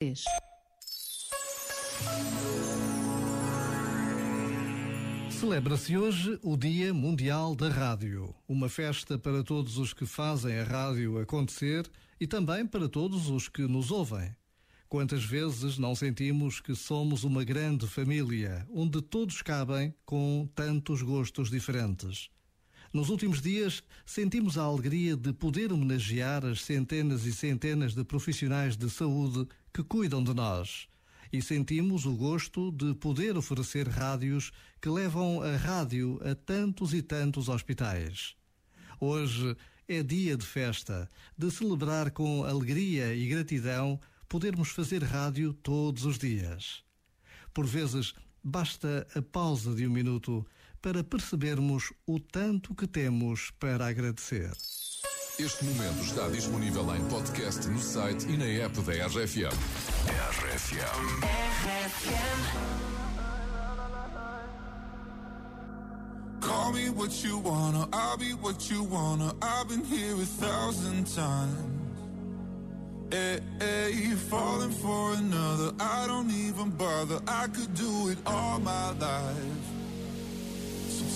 Três. Celebra-se hoje o Dia Mundial da Rádio, uma festa para todos os que fazem a rádio acontecer e também para todos os que nos ouvem. Quantas vezes não sentimos que somos uma grande família, onde todos cabem com tantos gostos diferentes? Nos últimos dias, sentimos a alegria de poder homenagear as centenas e centenas de profissionais de saúde que cuidam de nós e sentimos o gosto de poder oferecer rádios que levam a rádio a tantos e tantos hospitais. Hoje é dia de festa, de celebrar com alegria e gratidão podermos fazer rádio todos os dias. Por vezes, basta a pausa de um minuto para percebermos o tanto que temos para agradecer. Este momento está disponível em podcast no site e na app da RFM. RFM. Call me what you wanna, I'll be what you wanna. I've been here a thousand times. Hey, hey, falling for another, I don't even bother. I could do it all my life.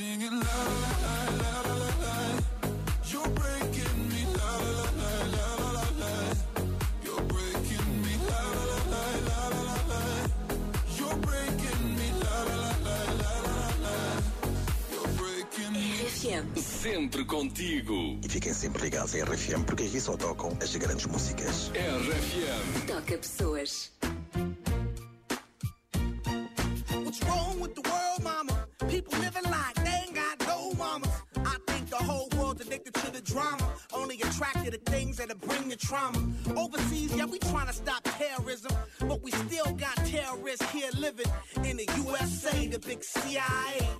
singing la la la la la la la. You're breaking me la la la la la la la. You're breaking me la la la la la la la. You're breaking me la la la la la la la. You're breaking me. RFM. Sempre contigo. E fiquem sempre ligados à RFM porque aqui só tocam as grandes músicas. RFM. Toca pessoas. What's wrong with the world, mama? People living like attracted to things that'll bring you trauma. Overseas, yeah, we trying to stop terrorism. But we still got terrorists here living in the USA, the big CIA.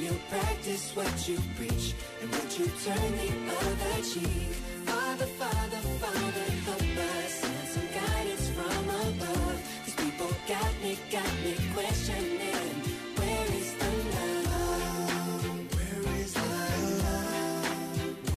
You practice what you preach, and would you turn the other cheek?